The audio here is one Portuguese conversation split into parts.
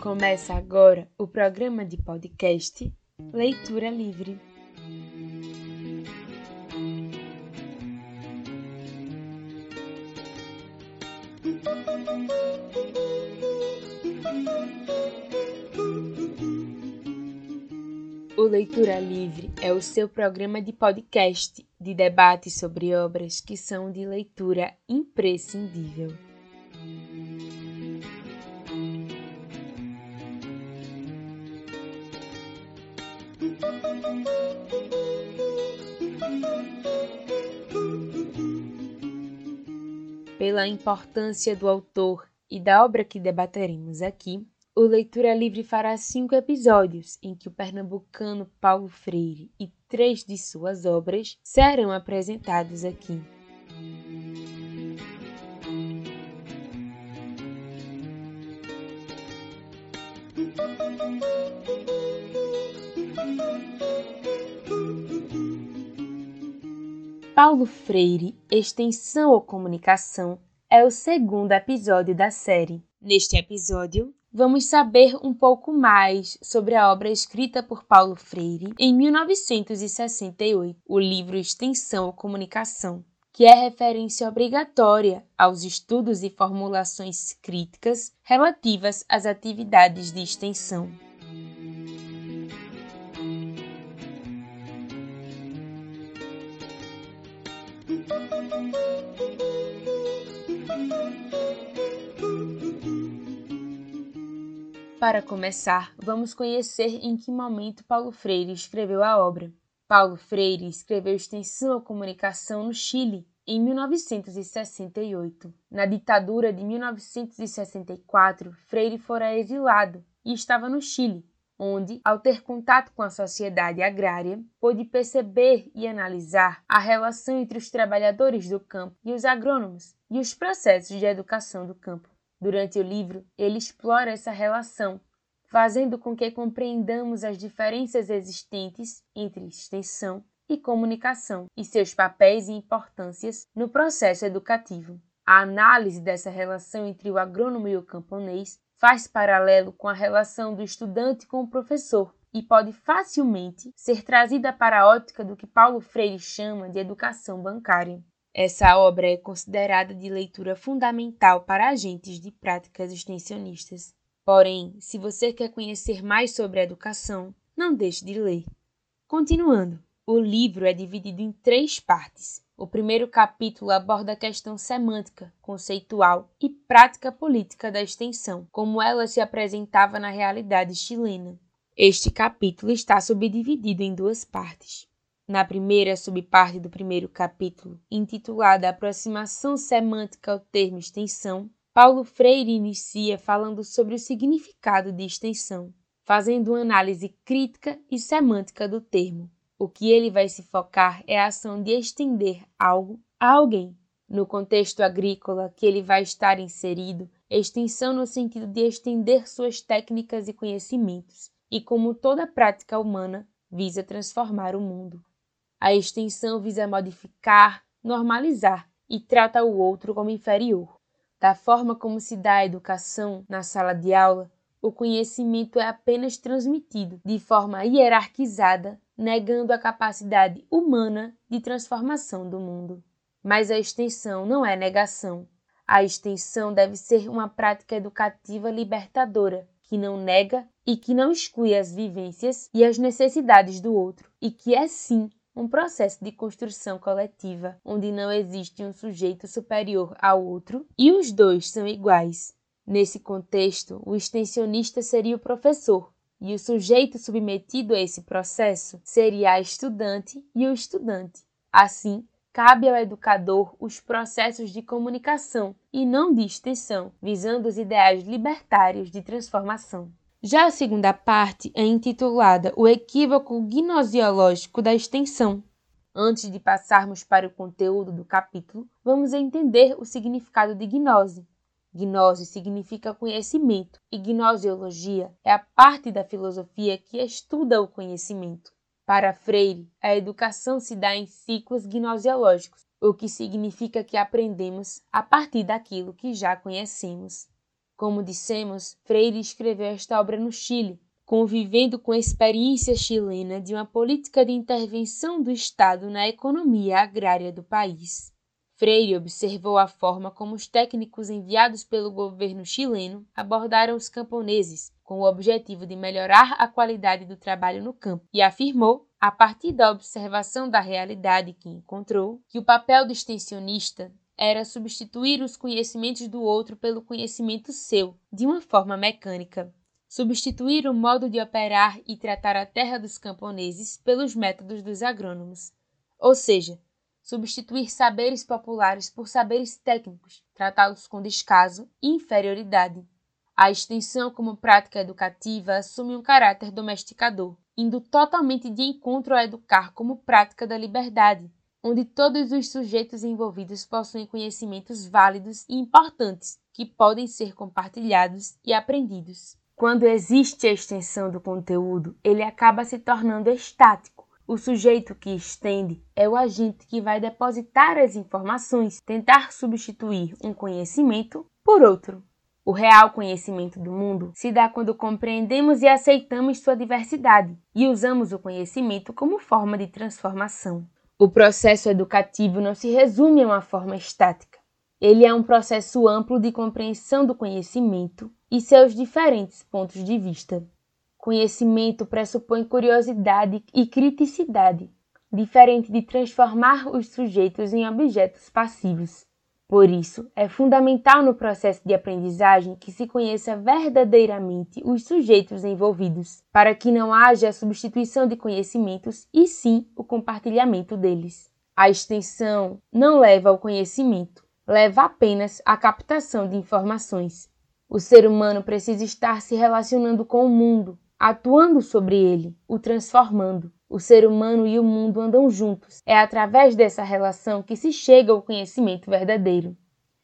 Começa agora o programa de podcast Leitura Livre. O Leitura Livre é o seu programa de podcast de debate sobre obras que são de leitura imprescindível. Pela importância do autor e da obra que debateremos aqui, o Leitura Livre fará cinco episódios em que o pernambucano Paulo Freire e três de suas obras serão apresentados aqui. Paulo Freire, Extensão ou Comunicação, é o segundo episódio da série. Neste episódio, vamos saber um pouco mais sobre a obra escrita por Paulo Freire em 1968, o livro Extensão ou Comunicação, que é referência obrigatória aos estudos e formulações críticas relativas às atividades de extensão. Para começar, vamos conhecer em que momento Paulo Freire escreveu a obra. Paulo Freire escreveu Extensão à Comunicação no Chile em 1968. Na ditadura de 1964, Freire fora exilado e estava no Chile, onde, ao ter contato com a sociedade agrária, pôde perceber e analisar a relação entre os trabalhadores do campo e os agrônomos e os processos de educação do campo. Durante o livro, ele explora essa relação, fazendo com que compreendamos as diferenças existentes entre extensão e comunicação e seus papéis e importâncias no processo educativo. A análise dessa relação entre o agrônomo e o camponês faz paralelo com a relação do estudante com o professor e pode facilmente ser trazida para a ótica do que Paulo Freire chama de educação bancária. Essa obra é considerada de leitura fundamental para agentes de práticas extensionistas. Porém, se você quer conhecer mais sobre a educação, não deixe de ler. Continuando, o livro é dividido em três partes. O primeiro capítulo aborda a questão semântica, conceitual e prática política da extensão, como ela se apresentava na realidade chilena. Este capítulo está subdividido em duas partes. Na primeira subparte do primeiro capítulo, intitulada Aproximação Semântica ao Termo Extensão, Paulo Freire inicia falando sobre o significado de extensão, fazendo uma análise crítica e semântica do termo. O que ele vai se focar é a ação de estender algo a alguém. No contexto agrícola que ele vai estar inserido, extensão no sentido de estender suas técnicas e conhecimentos, e como toda prática humana, visa transformar o mundo. A extensão visa modificar, normalizar e trata o outro como inferior. Da forma como se dá a educação na sala de aula, o conhecimento é apenas transmitido de forma hierarquizada, negando a capacidade humana de transformação do mundo. Mas a extensão não é negação. A extensão deve ser uma prática educativa libertadora, que não nega e que não exclui as vivências e as necessidades do outro, e que é sim um processo de construção coletiva onde não existe um sujeito superior ao outro e os dois são iguais. Nesse contexto, o extensionista seria o professor e o sujeito submetido a esse processo seria a estudante e o estudante. Assim, cabe ao educador os processos de comunicação e não de extensão, visando os ideais libertários de transformação. Já a segunda parte é intitulada O Equívoco Gnosiológico da Extensão. Antes de passarmos para o conteúdo do capítulo, vamos entender o significado de gnose. Gnose significa conhecimento e gnosiologia é a parte da filosofia que estuda o conhecimento. Para Freire, a educação se dá em ciclos gnosiológicos, o que significa que aprendemos a partir daquilo que já conhecemos. Como dissemos, Freire escreveu esta obra no Chile, convivendo com a experiência chilena de uma política de intervenção do Estado na economia agrária do país. Freire observou a forma como os técnicos enviados pelo governo chileno abordaram os camponeses, com o objetivo de melhorar a qualidade do trabalho no campo, e afirmou, a partir da observação da realidade que encontrou, que o papel do extensionista era substituir os conhecimentos do outro pelo conhecimento seu, de uma forma mecânica. Substituir o modo de operar e tratar a terra dos camponeses pelos métodos dos agrônomos. Ou seja, substituir saberes populares por saberes técnicos, tratá-los com descaso e inferioridade. A extensão como prática educativa assume um caráter domesticador, indo totalmente de encontro a educar como prática da liberdade, onde todos os sujeitos envolvidos possuem conhecimentos válidos e importantes que podem ser compartilhados e aprendidos. Quando existe a extensão do conteúdo, ele acaba se tornando estático. O sujeito que estende é o agente que vai depositar as informações, tentar substituir um conhecimento por outro. O real conhecimento do mundo se dá quando compreendemos e aceitamos sua diversidade e usamos o conhecimento como forma de transformação. O processo educativo não se resume a uma forma estática. Ele é um processo amplo de compreensão do conhecimento e seus diferentes pontos de vista. Conhecimento pressupõe curiosidade e criticidade, diferente de transformar os sujeitos em objetos passivos. Por isso, é fundamental no processo de aprendizagem que se conheça verdadeiramente os sujeitos envolvidos, para que não haja a substituição de conhecimentos e sim o compartilhamento deles. A extensão não leva ao conhecimento, leva apenas à captação de informações. O ser humano precisa estar se relacionando com o mundo, atuando sobre ele, o transformando. O ser humano e o mundo andam juntos. É através dessa relação que se chega ao conhecimento verdadeiro.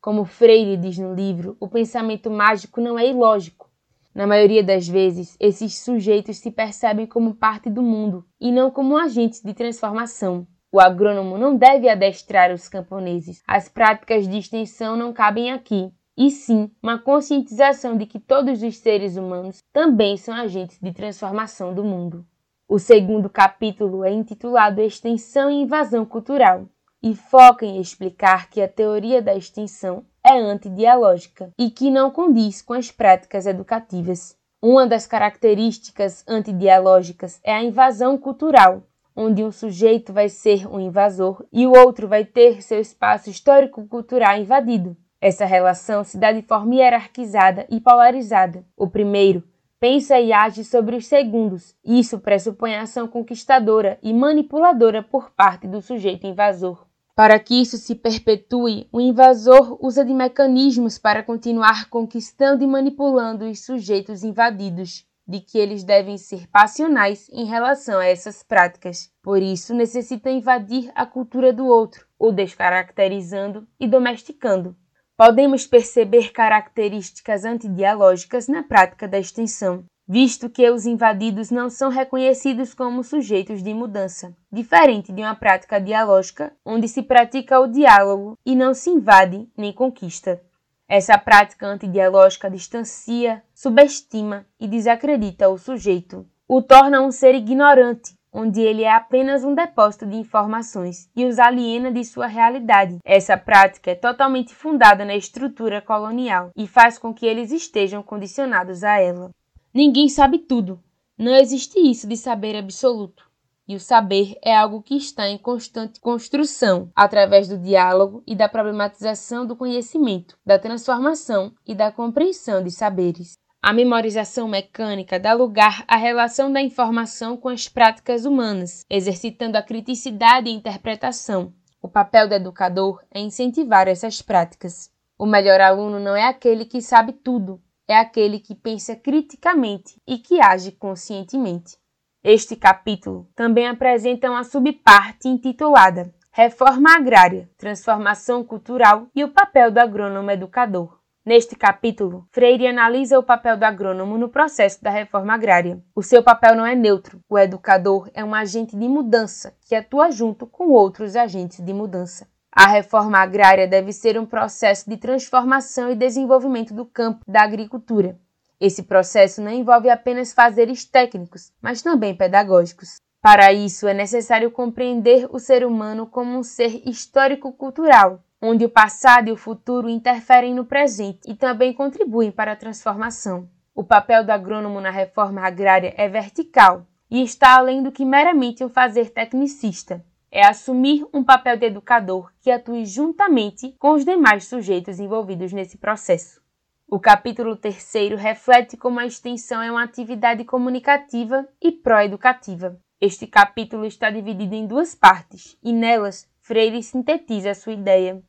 Como Freire diz no livro, o pensamento mágico não é ilógico. Na maioria das vezes, esses sujeitos se percebem como parte do mundo e não como agentes de transformação. O agrônomo não deve adestrar os camponeses. As práticas de extensão não cabem aqui. E sim, uma conscientização de que todos os seres humanos também são agentes de transformação do mundo. O segundo capítulo é intitulado Extensão e Invasão Cultural e foca em explicar que a teoria da extensão é antidialógica e que não condiz com as práticas educativas. Uma das características antidialógicas é a invasão cultural, onde um sujeito vai ser um invasor e o outro vai ter seu espaço histórico-cultural invadido. Essa relação se dá de forma hierarquizada e polarizada. O primeiro pensa e age sobre os segundos. Isso pressupõe ação conquistadora e manipuladora por parte do sujeito invasor. Para que isso se perpetue, o invasor usa de mecanismos para continuar conquistando e manipulando os sujeitos invadidos, de que eles devem ser passionais em relação a essas práticas. Por isso, necessita invadir a cultura do outro, o descaracterizando e domesticando podemos perceber características antidialógicas na prática da extensão, visto que os invadidos não são reconhecidos como sujeitos de mudança, diferente de uma prática dialógica, onde se pratica o diálogo e não se invade nem conquista. Essa prática antidialógica distancia, subestima e desacredita o sujeito, o torna um ser ignorante, onde ele é apenas um depósito de informações e os aliena de sua realidade. Essa prática é totalmente fundada na estrutura colonial e faz com que eles estejam condicionados a ela. Ninguém sabe tudo. Não existe isso de saber absoluto. E o saber é algo que está em constante construção, através do diálogo e da problematização do conhecimento, da transformação e da compreensão de saberes. A memorização mecânica dá lugar à relação da informação com as práticas humanas, exercitando a criticidade e interpretação. O papel do educador é incentivar essas práticas. O melhor aluno não é aquele que sabe tudo, é aquele que pensa criticamente e que age conscientemente. Este capítulo também apresenta uma subparte intitulada Reforma Agrária, Transformação Cultural e o papel do agrônomo educador. Neste capítulo, Freire analisa o papel do agrônomo no processo da reforma agrária. O seu papel não é neutro. O educador é um agente de mudança que atua junto com outros agentes de mudança. A reforma agrária deve ser um processo de transformação e desenvolvimento do campo da agricultura. Esse processo não envolve apenas fazeres técnicos, mas também pedagógicos. Para isso, é necessário compreender o ser humano como um ser histórico-cultural, onde o passado e o futuro interferem no presente e também contribuem para a transformação. O papel do agrônomo na reforma agrária é vertical e está além do que meramente um fazer tecnicista. É assumir um papel de educador que atue juntamente com os demais sujeitos envolvidos nesse processo. O capítulo terceiro reflete como a extensão é uma atividade comunicativa e pró-educativa. Este capítulo está dividido em duas partes e nelas Freire sintetiza a sua ideia.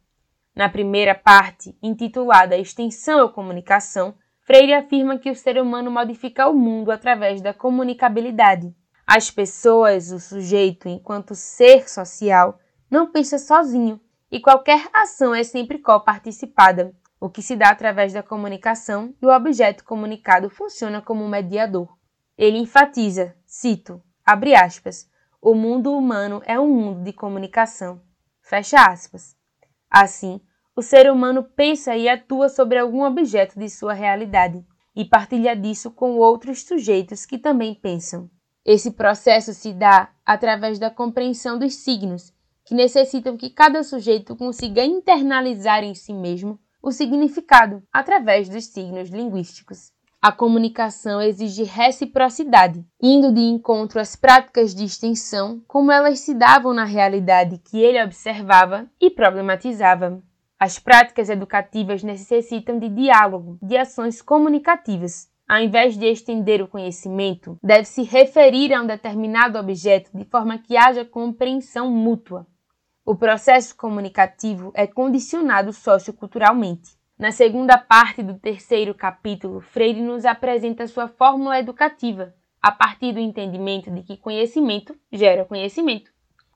Na primeira parte, intitulada Extensão ou Comunicação, Freire afirma que o ser humano modifica o mundo através da comunicabilidade. As pessoas, o sujeito, enquanto ser social, não pensa sozinho e qualquer ação é sempre coparticipada, o que se dá através da comunicação e o objeto comunicado funciona como mediador. Ele enfatiza, cito, Abre aspas. O mundo humano é um mundo de comunicação. Fecha aspas. Assim, o ser humano pensa e atua sobre algum objeto de sua realidade e partilha disso com outros sujeitos que também pensam. Esse processo se dá através da compreensão dos signos, que necessitam que cada sujeito consiga internalizar em si mesmo o significado através dos signos linguísticos. A comunicação exige reciprocidade, indo de encontro às práticas de extensão como elas se davam na realidade que ele observava e problematizava. As práticas educativas necessitam de diálogo, de ações comunicativas. Ao invés de estender o conhecimento, deve-se referir a um determinado objeto de forma que haja compreensão mútua. O processo comunicativo é condicionado socioculturalmente. Na segunda parte do terceiro capítulo, Freire nos apresenta sua fórmula educativa, a partir do entendimento de que conhecimento gera conhecimento.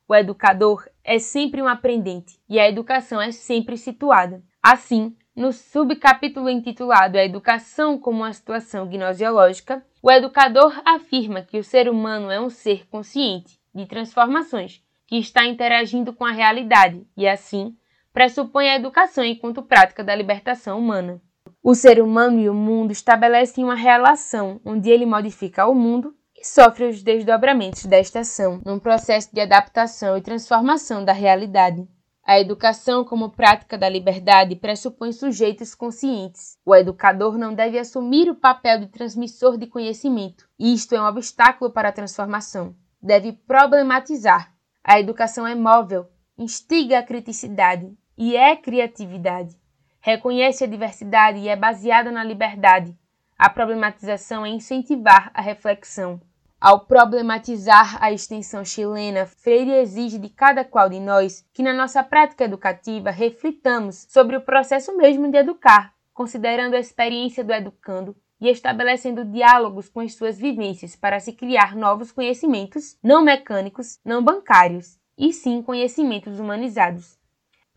O educador é sempre um aprendente e a educação é sempre situada. Assim, no subcapítulo intitulado A Educação como uma Situação Gnosiológica, o educador afirma que o ser humano é um ser consciente de transformações que está interagindo com a realidade e, assim, pressupõe a educação enquanto prática da libertação humana. O ser humano e o mundo estabelecem uma relação onde ele modifica o mundo e sofre os desdobramentos desta ação, num processo de adaptação e transformação da realidade. A educação como prática da liberdade pressupõe sujeitos conscientes. O educador não deve assumir o papel de transmissor de conhecimento. Isto é um obstáculo para a transformação. Deve problematizar. A educação é móvel, instiga a criticidade, e é criatividade. Reconhece a diversidade e é baseada na liberdade. A problematização é incentivar a reflexão. Ao problematizar a extensão chilena, Freire exige de cada qual de nós que, na nossa prática educativa, reflitamos sobre o processo mesmo de educar, considerando a experiência do educando e estabelecendo diálogos com as suas vivências para se criar novos conhecimentos, não mecânicos, não bancários, e sim conhecimentos humanizados.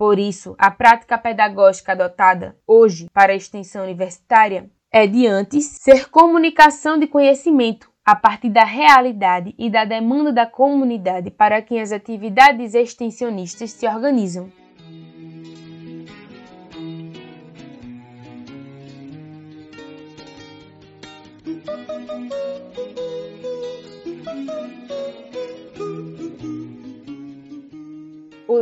Por isso, a prática pedagógica adotada hoje para a extensão universitária é de antes ser comunicação de conhecimento a partir da realidade e da demanda da comunidade para quem as atividades extensionistas se organizam.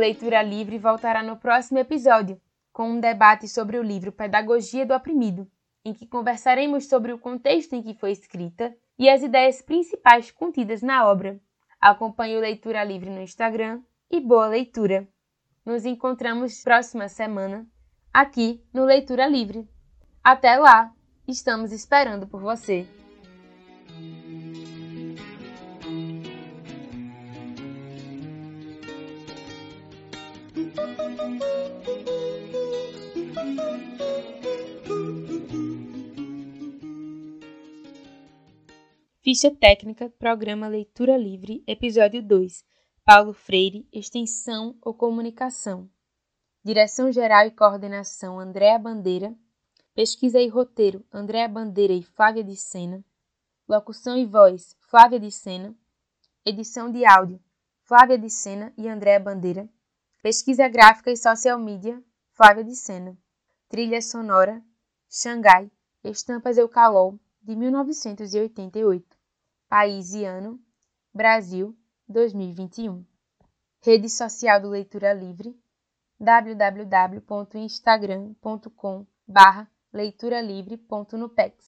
Leitura Livre voltará no próximo episódio, com um debate sobre o livro Pedagogia do Oprimido, em que conversaremos sobre o contexto em que foi escrita e as ideias principais contidas na obra. Acompanhe o Leitura Livre no Instagram e boa leitura! Nos encontramos próxima semana aqui no Leitura Livre. Até lá! Estamos esperando por você! Ficha técnica, programa Leitura Livre, episódio 2. Paulo Freire, extensão ou comunicação. Direção geral e coordenação Andréa Bandeira. Pesquisa e roteiro Andréa Bandeira e Flávia de Sena. Locução e voz Flávia de Sena. Edição de áudio Flávia de Sena e Andréa Bandeira. Pesquisa gráfica e social media Flávia de Sena. Trilha sonora Xangai, Estampas Eucalol, de 1988. País e ano Brasil, 2021. Rede social do Leitura Livre www.instagram.com barra leituralivre.nupex